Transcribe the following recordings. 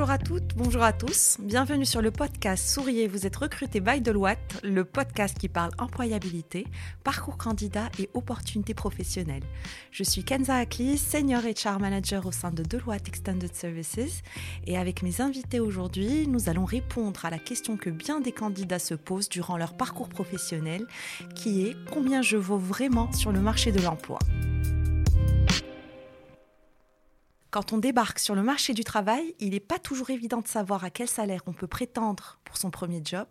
Bonjour à toutes, bonjour à tous. Bienvenue sur le podcast Souriez, vous êtes recruté by Deloitte, le podcast qui parle employabilité, parcours candidat et opportunités professionnelles. Je suis Kenza Akli, senior HR manager au sein de Deloitte Extended Services et avec mes invités aujourd'hui, nous allons répondre à la question que bien des candidats se posent durant leur parcours professionnel qui est combien je vaux vraiment sur le marché de l'emploi. Quand on débarque sur le marché du travail, il n'est pas toujours évident de savoir à quel salaire on peut prétendre pour son premier job.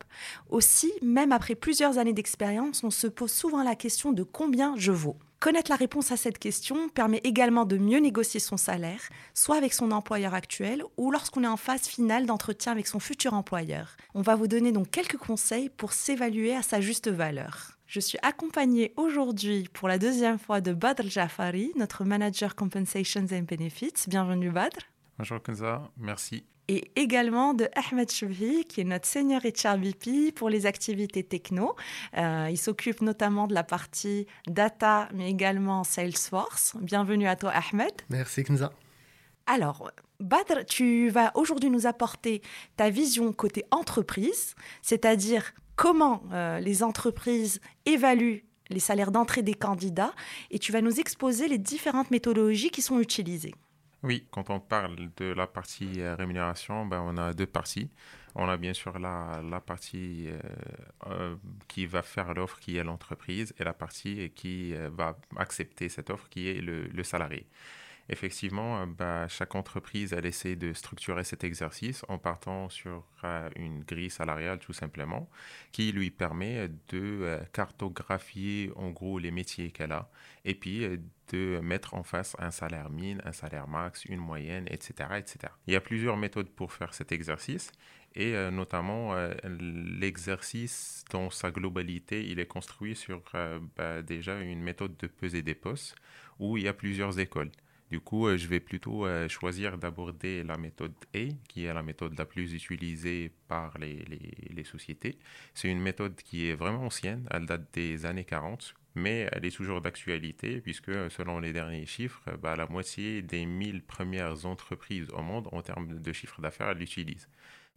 Aussi, même après plusieurs années d'expérience, on se pose souvent la question de combien je vaux. Connaître la réponse à cette question permet également de mieux négocier son salaire, soit avec son employeur actuel ou lorsqu'on est en phase finale d'entretien avec son futur employeur. On va vous donner donc quelques conseils pour s'évaluer à sa juste valeur. Je suis accompagnée aujourd'hui pour la deuxième fois de Badr Jafari, notre manager Compensations and Benefits. Bienvenue Badr. Bonjour Kenza, merci. Et également de Ahmed Choubhi, qui est notre senior HRBP pour les activités techno. Euh, il s'occupe notamment de la partie data, mais également Salesforce. Bienvenue à toi Ahmed. Merci Kenza. Alors, Badr, tu vas aujourd'hui nous apporter ta vision côté entreprise, c'est-à-dire comment euh, les entreprises évaluent les salaires d'entrée des candidats et tu vas nous exposer les différentes méthodologies qui sont utilisées. Oui, quand on parle de la partie euh, rémunération, ben, on a deux parties. On a bien sûr la, partie euh, qui va faire l'offre, qui est l'entreprise, et la partie qui va accepter cette offre, qui est le salarié. Effectivement, euh, bah, chaque entreprise, elle essaie de structurer cet exercice en partant sur euh, une grille salariale tout simplement, qui lui permet de euh, cartographier en gros les métiers qu'elle a et puis de mettre en face un salaire mine, un salaire max, une moyenne, etc., etc. Il y a plusieurs méthodes pour faire cet exercice et notamment l'exercice dans sa globalité, il est construit sur bah, déjà une méthode de peser des postes où il y a plusieurs écoles. Du coup, euh, je vais plutôt euh, choisir d'aborder la méthode A, qui est la méthode la plus utilisée par les, les, sociétés. C'est une méthode qui est vraiment ancienne, elle date des années 40, mais elle est toujours d'actualité, puisque selon les derniers chiffres, bah, la moitié des 1000 premières entreprises au monde en termes de chiffre d'affaires l'utilisent.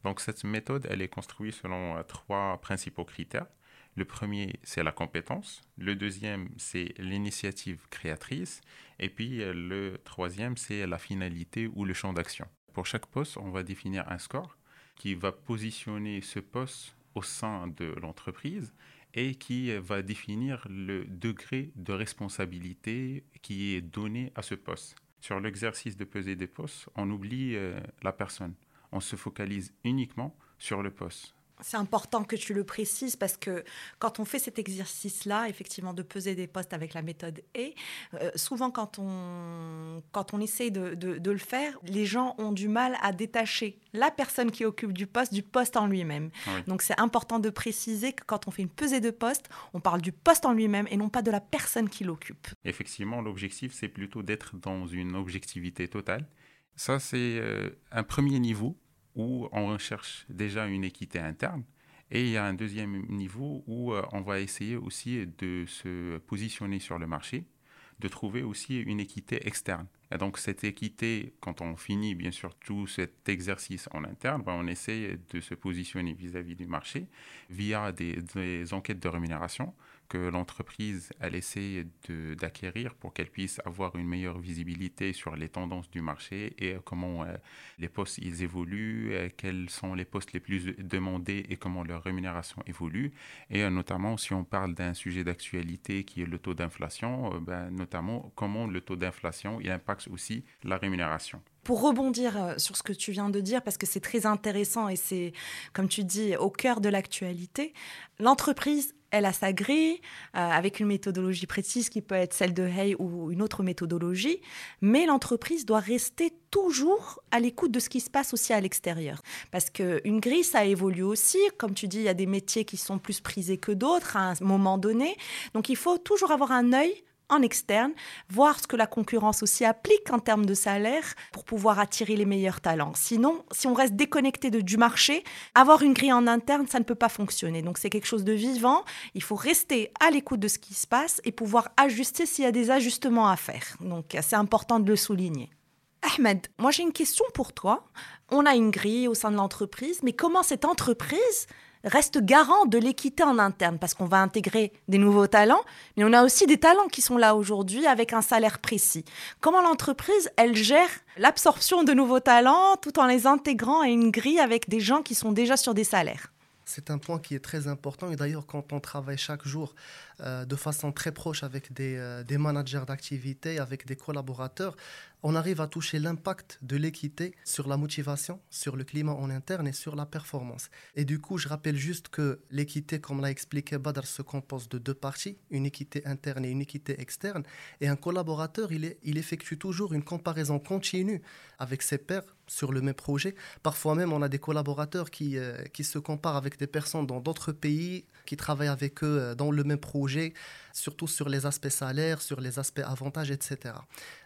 Donc cette méthode, elle est construite selon euh, trois principaux critères. Le premier, c'est la compétence. Le deuxième, c'est l'initiative créatrice. Et puis euh, le troisième, c'est la finalité ou le champ d'action. Pour chaque poste, on va définir un score qui va positionner ce poste au sein de l'entreprise et qui va définir le degré de responsabilité qui est donné à ce poste. Sur l'exercice de peser des postes, on oublie euh, la personne. On se focalise uniquement sur le poste. C'est important que tu le précises parce que quand on fait cet exercice-là, effectivement, de peser des postes avec la méthode E, souvent quand on, quand on essaye de, de, le faire, les gens ont du mal à détacher la personne qui occupe du poste du poste en lui-même. Donc c'est important de préciser que quand on fait une pesée de poste, on parle du poste en lui-même et non pas de la personne qui l'occupe. Effectivement, l'objectif, c'est plutôt d'être dans une objectivité totale. Ça, c'est euh, un premier niveau où on recherche déjà une équité interne. Et il y a un deuxième niveau où euh, on va essayer aussi de se positionner sur le marché, de trouver aussi une équité externe. Et donc cette équité, quand on finit bien sûr tout cet exercice en interne, ben, on essaie de se positionner vis-à-vis du marché via des enquêtes de rémunération que l'entreprise elle essaie d'acquérir pour qu'elle puisse avoir une meilleure visibilité sur les tendances du marché et comment euh, les postes ils évoluent, euh, quels sont les postes les plus demandés et comment leur rémunération évolue. Et euh, notamment si on parle d'un sujet d'actualité qui est le taux d'inflation, ben, notamment comment le taux d'inflation impacte aussi la rémunération. Pour rebondir sur ce que tu viens de dire, parce que c'est très intéressant et c'est, comme tu dis, au cœur de l'actualité, l'entreprise elle a sa grille euh, avec une méthodologie précise qui peut être celle de Hay ou une autre méthodologie, mais l'entreprise doit rester toujours à l'écoute de ce qui se passe aussi à l'extérieur. Parce qu'une grille, ça évolue aussi. Comme tu dis, il y a des métiers qui sont plus prisés que d'autres à un moment donné. Donc il faut toujours avoir un œil en externe, voir ce que la concurrence aussi applique en termes de salaire pour pouvoir attirer les meilleurs talents. Sinon, si on reste déconnecté de, du marché, avoir une grille en interne, ça ne peut pas fonctionner. Donc c'est quelque chose de vivant. Il faut rester à l'écoute de ce qui se passe et pouvoir ajuster s'il y a des ajustements à faire. Donc c'est important de le souligner. Ahmed, moi j'ai une question pour toi. On a une grille au sein de l'entreprise, mais comment cette entreprise reste garant de l'équité en interne parce qu'on va intégrer des nouveaux talents, mais on a aussi des talents qui sont là aujourd'hui avec un salaire précis. Comment l'entreprise, elle gère l'absorption de nouveaux talents tout en les intégrant à une grille avec des gens qui sont déjà sur des salaires? C'est un point qui est très important. Et d'ailleurs, quand on travaille chaque jour euh, de façon très proche avec des, euh, des managers d'activité, avec des collaborateurs, on arrive à toucher l'impact de l'équité sur la motivation, sur le climat en interne et sur la performance. Et du coup, je rappelle juste que l'équité, comme l'a expliqué Badr, se compose de deux parties, une équité interne et une équité externe. Et un collaborateur, il, effectue toujours une comparaison continue avec ses pairs sur le même projet. Parfois même, on a des collaborateurs qui, euh, qui se comparent avec des personnes dans d'autres pays, qui travaillent avec eux euh, dans le même projet surtout sur les aspects salaires, sur les aspects avantages, etc.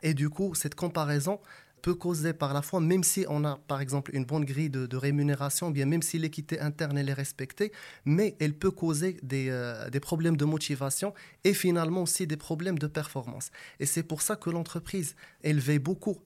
Et du coup, cette comparaison, peut causer par la fois, même si on a par exemple une bonne grille de, rémunération, bien même si l'équité interne est respectée, mais elle peut causer des, euh, des, problèmes de motivation et finalement aussi des problèmes de performance. Et c'est pour ça que l'entreprise, elle veille beaucoup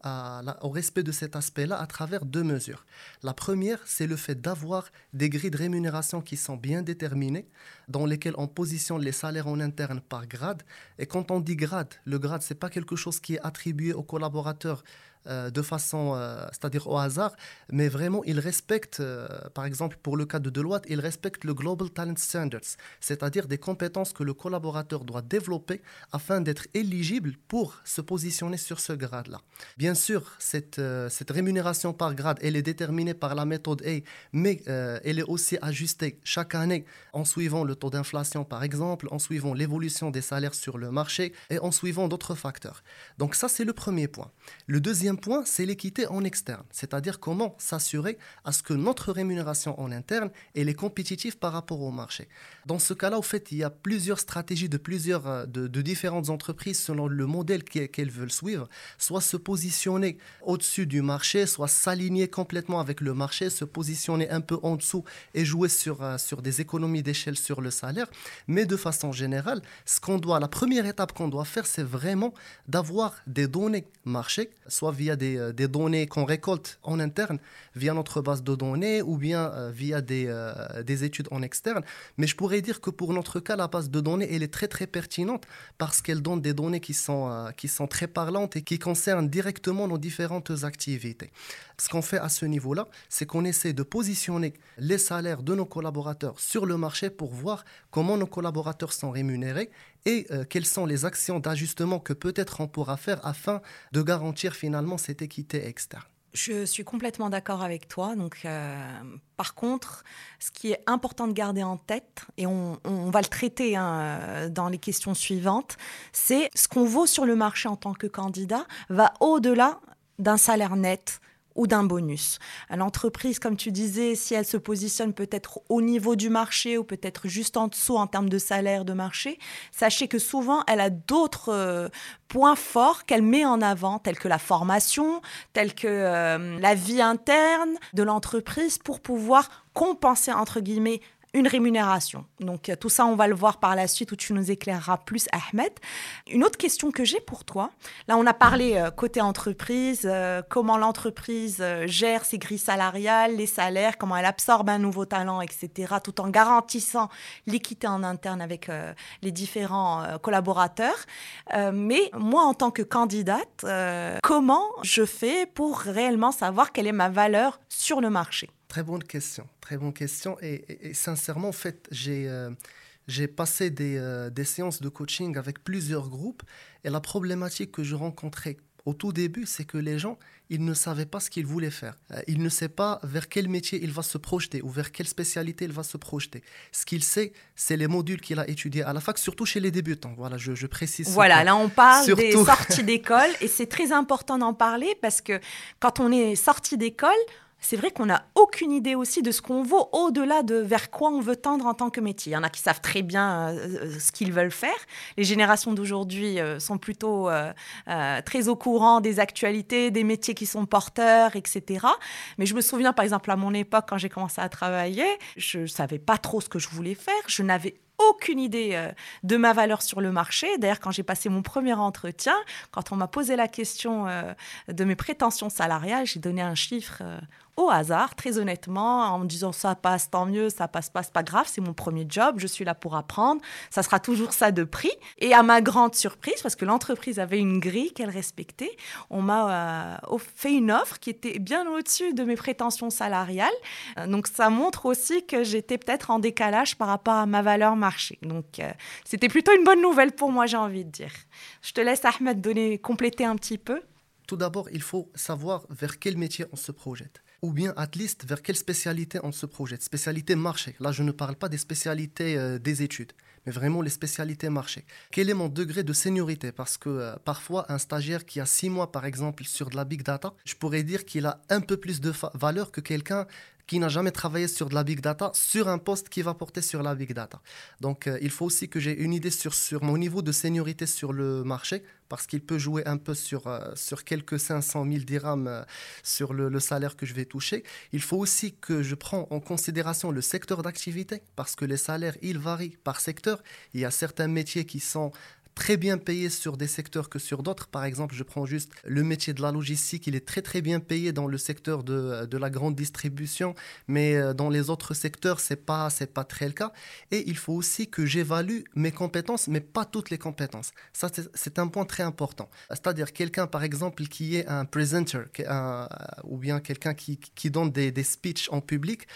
au respect de cet aspect-là à travers deux mesures. La première, c'est le fait d'avoir des grilles de rémunération qui sont bien déterminées, dans lesquelles on positionne les salaires en interne par grade. Et quand on dit grade, le grade, c'est pas quelque chose qui est attribué aux collaborateurs euh, de façon, euh, c'est-à-dire au hasard, mais vraiment, il respecte, euh, par exemple, pour le cas de Deloitte, il respecte le Global Talent Standards, c'est-à-dire des compétences que le collaborateur doit développer afin d'être éligible pour se positionner sur ce grade-là. Bien sûr, cette, cette rémunération par grade, elle est déterminée par la méthode A, mais elle est aussi ajustée chaque année en suivant le taux d'inflation, par exemple, en suivant l'évolution des salaires sur le marché et en suivant d'autres facteurs. Donc ça, c'est le premier point. Le deuxième point, c'est l'équité en externe, c'est-à-dire comment s'assurer à ce que notre rémunération en interne elle est compétitive par rapport au marché. Dans ce cas-là, au fait, il y a plusieurs stratégies de plusieurs euh, de, différentes entreprises selon le modèle qu'elles veulent suivre, soit se positionner au-dessus du marché, soit s'aligner complètement avec le marché, se positionner un peu en dessous et jouer sur euh, sur des économies d'échelle sur le salaire. Mais de façon générale, ce qu'on doit, la première étape qu'on doit faire, c'est vraiment d'avoir des données marché, soit via euh, des, données qu'on récolte en interne, via notre base de données, ou bien euh, via des, euh, des études en externe. Mais je pourrais dire que pour notre cas, la base de données, elle est très très pertinente parce qu'elle donne des données qui sont, qui sont très parlantes et qui concernent directement nos différentes activités. Ce qu'on fait à ce niveau-là, c'est qu'on essaie de positionner les salaires de nos collaborateurs sur le marché pour voir comment nos collaborateurs sont rémunérés et euh, quelles sont les actions d'ajustement que peut-être on pourra faire afin de garantir finalement cette équité externe. Je suis complètement d'accord avec toi. Donc, euh, par contre, ce qui est important de garder en tête, et on, va le traiter hein, dans les questions suivantes, c'est ce qu'on vaut sur le marché en tant que candidat va au-delà d'un salaire net ou d'un bonus. L'entreprise, comme tu disais, si elle se positionne peut-être au niveau du marché ou peut-être juste en dessous en termes de salaire de marché, sachez que souvent, elle a d'autres euh, points forts qu'elle met en avant, tels que la formation, tels que euh, la vie interne de l'entreprise pour pouvoir compenser, entre guillemets, une rémunération. Donc euh, tout ça, on va le voir par la suite où tu nous éclaireras plus, Ahmed. Une autre question que j'ai pour toi, là on a parlé euh, côté entreprise, euh, comment l'entreprise gère ses grilles salariales, les salaires, comment elle absorbe un nouveau talent, etc., tout en garantissant l'équité en interne avec les différents collaborateurs. mais moi, en tant que candidate, comment je fais pour réellement savoir quelle est ma valeur sur le marché? Très bonne question, très bonne question. Et, sincèrement, en fait, j'ai euh, passé des, euh, des, séances de coaching avec plusieurs groupes. Et la problématique que je rencontrais au tout début, c'est que les gens, ils ne savaient pas ce qu'ils voulaient faire. Euh, ils ne savent pas vers quel métier il va se projeter ou vers quelle spécialité il va se projeter. Ce qu'il sait, c'est les modules qu'il a étudiés à la fac, surtout chez les débutants. Voilà, je, je précise. Voilà, là on parle des sorties d'école et c'est très important d'en parler parce que quand on est sorti d'école, c'est vrai qu'on n'a aucune idée aussi de ce qu'on vaut au-delà de vers quoi on veut tendre en tant que métier. Il y en a qui savent très bien euh, ce qu'ils veulent faire. Les générations d'aujourd'hui sont plutôt très au courant des actualités, des métiers qui sont porteurs, etc. Mais je me souviens, par exemple, à mon époque, quand j'ai commencé à travailler, je ne savais pas trop ce que je voulais faire. Je n'avais aucune idée euh, de ma valeur sur le marché. D'ailleurs, quand j'ai passé mon premier entretien, quand on m'a posé la question euh, de mes prétentions salariales, j'ai donné un chiffre euh, au hasard, très honnêtement, en me disant ça passe, tant mieux, ça passe pas, c'est pas grave, c'est mon premier job, je suis là pour apprendre, ça sera toujours ça de prix. Et à ma grande surprise, parce que l'entreprise avait une grille qu'elle respectait, on m'a euh, fait une offre qui était bien au-dessus de mes prétentions salariales. Euh, donc ça montre aussi que j'étais peut-être en décalage par rapport à ma valeur marché. Donc euh, c'était plutôt une bonne nouvelle pour moi, j'ai envie de dire. Je te laisse Ahmed donner compléter un petit peu. Tout d'abord, il faut savoir vers quel métier on se projette ou bien at least vers quelle spécialité on se projette? Spécialité marché. Là, je ne parle pas des spécialités euh, des études, mais vraiment les spécialités marché. Quel est mon degré de seniorité? Parce que euh, parfois, un stagiaire qui a six mois, par exemple, sur de la big data, je pourrais dire qu'il a un peu plus de valeur que quelqu'un qui n'a jamais travaillé sur de la big data, sur un poste qui va porter sur la big data. Donc, euh, il faut aussi que j'ai une idée sur, sur mon niveau de seniorité sur le marché, parce qu'il peut jouer un peu sur, euh, sur quelques 500 000 dirhams euh, sur le, le, salaire que je vais toucher. Il faut aussi que je prends en considération le secteur d'activité, parce que les salaires, ils varient par secteur. Il y a certains métiers qui sont très bien payé sur des secteurs que sur d'autres. Par exemple, je prends juste le métier de la logistique, il est très très bien payé dans le secteur de, de la grande distribution, mais euh, dans les autres secteurs, c'est pas c'est pas très le cas. Et il faut aussi que j'évalue mes compétences, mais pas toutes les compétences. Ça, c'est un point très important. C'est-à-dire quelqu'un, par exemple, qui est un presenter, un, ou bien quelqu'un qui, qui, donne des, des speeches en public,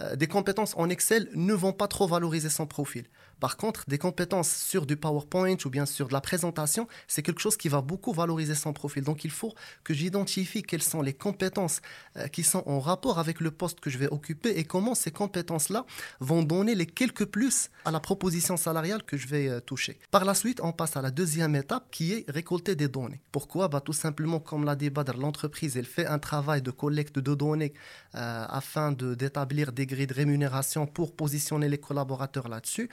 euh, des compétences en Excel ne vont pas trop valoriser son profil. Par contre, des compétences sur du PowerPoint ou bien sur de la présentation, c'est quelque chose qui va beaucoup valoriser son profil. Donc il faut que j'identifie quelles sont les compétences euh, qui sont en rapport avec le poste que je vais occuper et comment ces compétences-là vont donner les quelques plus à la proposition salariale que je vais euh, toucher. Par la suite, on passe à la deuxième étape qui est récolter des données. Pourquoi? Bah, Tout simplement, comme l'a dit Badr, l'entreprise, elle fait un travail de collecte de données euh, afin d'établir des grilles de rémunération pour positionner les collaborateurs là-dessus.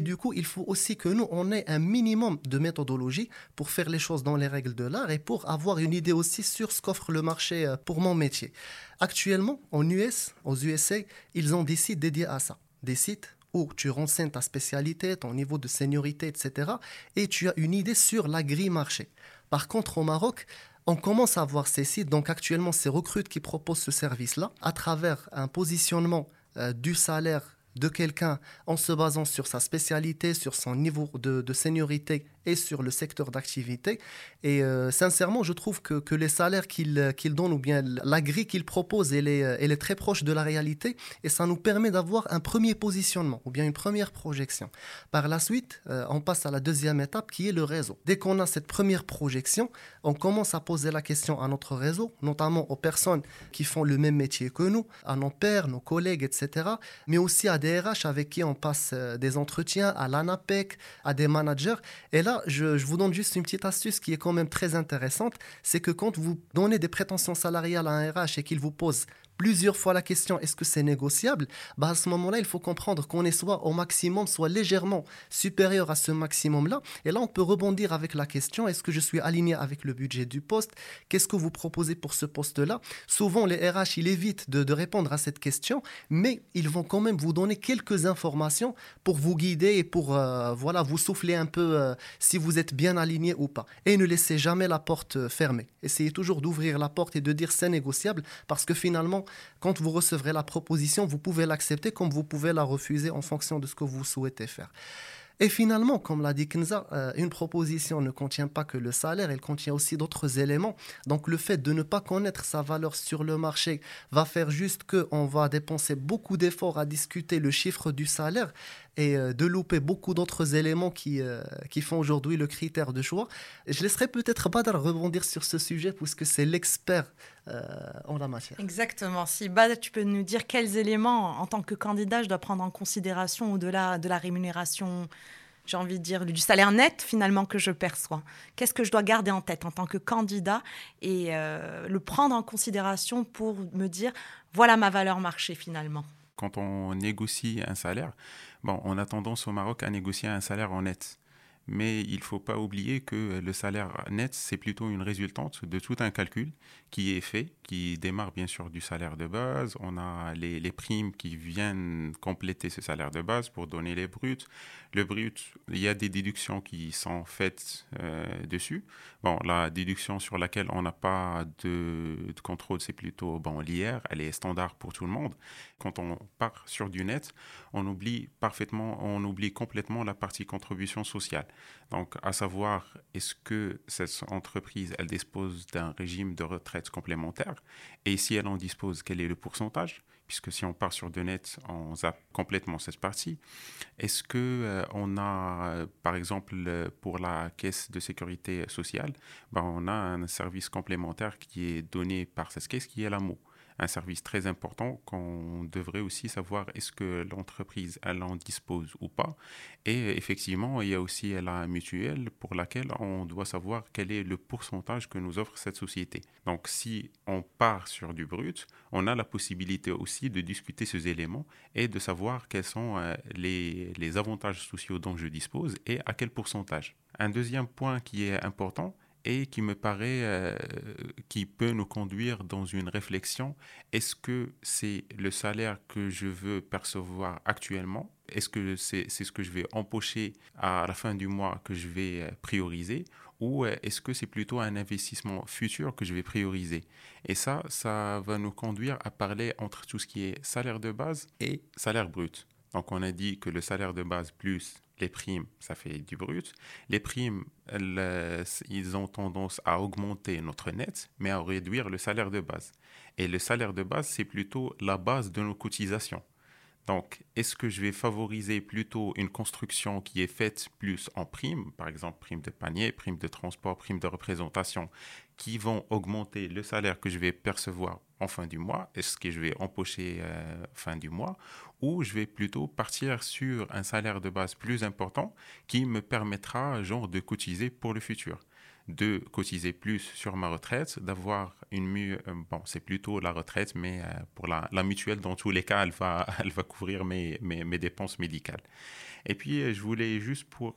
Du coup, il faut aussi que nous, on ait un minimum de méthodologie pour faire les choses dans les règles de l'art et pour avoir une idée aussi sur ce qu'offre le marché euh, pour mon métier. Actuellement, en US, aux USA, ils ont des sites dédiés à ça. Des sites où tu renseignes ta spécialité, ton niveau de seniorité, etc. Et tu as une idée sur la grille marché. Par contre, au Maroc, on commence à voir ces sites. Donc actuellement, c'est Recrute qui propose ce service-là à travers un positionnement euh, du salaire de quelqu'un en se basant sur sa spécialité, sur son niveau de, de seniorité et sur le secteur d'activité. Et euh, sincèrement, je trouve que, que les salaires qu'il qu'il donne ou bien la grille qu'il propose, elle est, elle est très proche de la réalité et ça nous permet d'avoir un premier positionnement ou bien une première projection. Par la suite, euh, on passe à la deuxième étape qui est le réseau. Dès qu'on a cette première projection, on commence à poser la question à notre réseau, notamment aux personnes qui font le même métier que nous, à nos pairs, nos collègues, etc., mais aussi à des RH avec qui on passe euh, des entretiens, à l'ANAPEC, à des managers. Et là, je, vous donne juste une petite astuce qui est quand même très intéressante, c'est que quand vous donnez des prétentions salariales à un RH et qu'il vous pose plusieurs fois la question est-ce que c'est négociable? Bah À ce moment-là, il faut comprendre qu'on est soit au maximum, soit légèrement supérieur à ce maximum-là. Et là, on peut rebondir avec la question est-ce que je suis aligné avec le budget du poste? Qu'est-ce que vous proposez pour ce poste-là? Souvent, les RH, ils évitent de, répondre à cette question, mais ils vont quand même vous donner quelques informations pour vous guider et pour euh, voilà, vous souffler un peu euh, si vous êtes bien aligné ou pas. Et ne laissez jamais la porte euh, fermée. Essayez toujours d'ouvrir la porte et de dire c'est négociable parce que finalement, quand vous recevrez la proposition, vous pouvez l'accepter comme vous pouvez la refuser en fonction de ce que vous souhaitez faire. Et finalement, comme l'a dit Kenza, euh, une proposition ne contient pas que le salaire, elle contient aussi d'autres éléments. Donc le fait de ne pas connaître sa valeur sur le marché va faire juste qu'on va dépenser beaucoup d'efforts à discuter le chiffre du salaire et euh, de louper beaucoup d'autres éléments qui, euh, qui font aujourd'hui le critère de choix. Je laisserai peut-être Badr rebondir sur ce sujet puisque c'est l'expert en la matière. Exactement. Si Badr, tu peux nous dire quels éléments, en tant que candidat, je dois prendre en considération au-delà de la rémunération j'ai envie de dire, du salaire net finalement que je perçois. Qu'est-ce que je dois garder en tête en tant que candidat et euh, le prendre en considération pour me dire, voilà ma valeur marché finalement. Quand on négocie un salaire, bon, on a tendance au Maroc à négocier un salaire en net mais il ne faut pas oublier que le salaire net, c'est plutôt une résultante de tout un calcul qui est fait, qui démarre bien sûr du salaire de base. On a les, primes qui viennent compléter ce salaire de base pour donner les bruts. Le brut, il y a des déductions qui sont faites euh, dessus. Bon, la déduction sur laquelle on n'a pas de, de contrôle, c'est plutôt bon, l'IR, elle est standard pour tout le monde. Quand on part sur du net, on oublie parfaitement, on oublie complètement la partie contribution sociale. Donc, à savoir, est-ce que cette entreprise, elle dispose d'un régime de retraite complémentaire? Et si elle en dispose, quel est le pourcentage? Puisque si on part sur de net, on zappe complètement cette partie. Est-ce que euh, on a, euh, par exemple, pour la caisse de sécurité sociale, ben, on a un service complémentaire qui est donné par cette caisse qui est l'AMO? Un service très important qu'on devrait aussi savoir est-ce que l'entreprise elle en dispose ou pas. Et effectivement, il y a aussi la mutuelle pour laquelle on doit savoir quel est le pourcentage que nous offre cette société. Donc si on part sur du brut, on a la possibilité aussi de discuter ces éléments et de savoir quels sont euh, les, les avantages sociaux dont je dispose et à quel pourcentage. Un deuxième point qui est important, et qui me paraît, euh, qui peut nous conduire dans une réflexion. Est-ce que c'est le salaire que je veux percevoir actuellement? Est-ce que c'est ce que je vais empocher à la fin du mois que je vais euh, prioriser? Ou euh, est-ce que c'est plutôt un investissement futur que je vais prioriser? Et ça, ça va nous conduire à parler entre tout ce qui est salaire de base et salaire brut. Donc on a dit que le salaire de base plus les primes, ça fait du brut. Les primes, ils ont tendance à augmenter notre net, mais à réduire le salaire de base. Et le salaire de base, c'est plutôt la base de nos cotisations. Donc, est-ce que je vais favoriser plutôt une construction qui est faite plus en primes, par exemple prime de panier, prime de transport, prime de représentation, qui vont augmenter le salaire que je vais percevoir en fin du mois, est-ce que je vais empocher euh, fin du mois, ou je vais plutôt partir sur un salaire de base plus important qui me permettra genre de cotiser pour le futur? De cotiser plus sur ma retraite, d'avoir une mieux, euh, bon, c'est plutôt la retraite, mais euh, pour la, mutuelle, dans tous les cas, elle va, elle va couvrir mes, mes, mes dépenses médicales. Et puis, euh, je voulais juste pour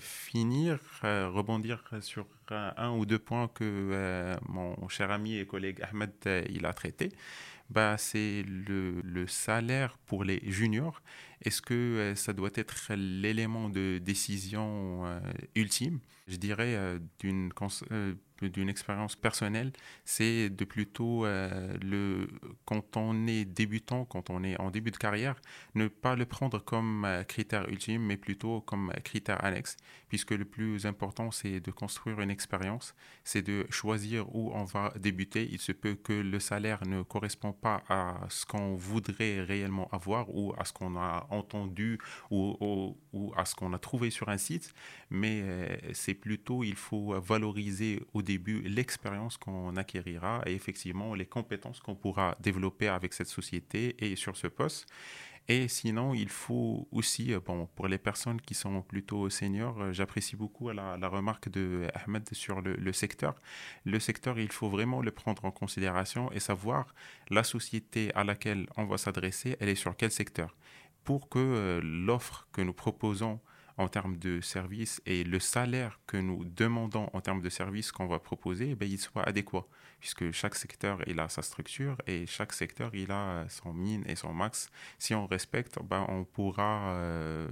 finir, rebondir sur un ou deux points que mon cher ami et collègue Ahmed, il a traité. Bah, c'est le, salaire pour les juniors. Est-ce que ça doit être l'élément de décision ultime? Je dirais, euh, d'une euh, expérience personnelle, c'est de plutôt euh, le quand on est débutant, quand on est en début de carrière, ne pas le prendre comme euh, critère ultime, mais plutôt comme critère annexe, puisque le plus important c'est de construire une expérience, c'est de choisir où on va débuter. Il se peut que le salaire ne correspond pas à ce qu'on voudrait réellement avoir ou à ce qu'on a entendu ou, à ce qu'on a trouvé sur un site, mais euh, c'est plutôt il faut valoriser au début l'expérience qu'on acquérira et effectivement les compétences qu'on pourra développer avec cette société et sur ce poste. Et sinon, il faut aussi, euh, bon, pour les personnes qui sont plutôt seniors, euh, j'apprécie beaucoup la, remarque de Ahmed sur le, le, secteur. Le secteur, il faut vraiment le prendre en considération et savoir la société à laquelle on va s'adresser, elle est sur quel secteur. Pour que euh, l'offre que nous proposons en termes de services et le salaire que nous demandons en termes de services qu'on va proposer, ben, il soit adéquat, puisque chaque secteur il a sa structure et chaque secteur il a son mine et son max. Si on respecte, ben, on pourra euh,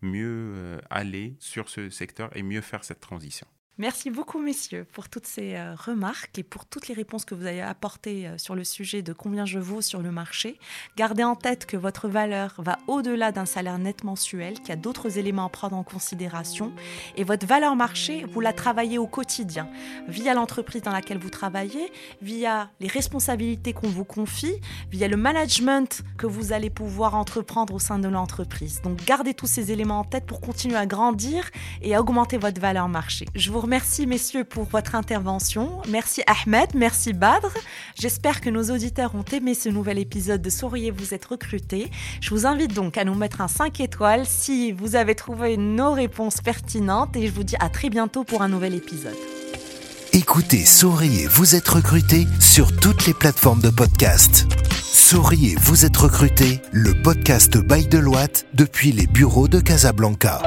mieux euh, aller sur ce secteur et mieux faire cette transition. Merci beaucoup, messieurs, pour toutes ces euh, remarques et pour toutes les réponses que vous avez apportées euh, sur le sujet de combien je vaux sur le marché. Gardez en tête que votre valeur va au-delà d'un salaire net mensuel, qu'il y a d'autres éléments à prendre en considération. Et votre valeur marché, vous la travaillez au quotidien, via l'entreprise dans laquelle vous travaillez, via les responsabilités qu'on vous confie, via le management que vous allez pouvoir entreprendre au sein de l'entreprise. Donc, gardez tous ces éléments en tête pour continuer à grandir et à augmenter votre valeur marché. Je vous remercie, messieurs, pour votre intervention. Merci Ahmed, merci Badr. J'espère que nos auditeurs ont aimé ce nouvel épisode de Souriez, vous êtes recrutés. Je vous invite donc à nous mettre un 5 étoiles si vous avez trouvé nos réponses pertinentes et je vous dis à très bientôt pour un nouvel épisode. Écoutez Souriez, vous êtes recruté sur toutes les plateformes de podcast. Souriez, vous êtes recruté, le podcast by Deloitte depuis les bureaux de Casablanca.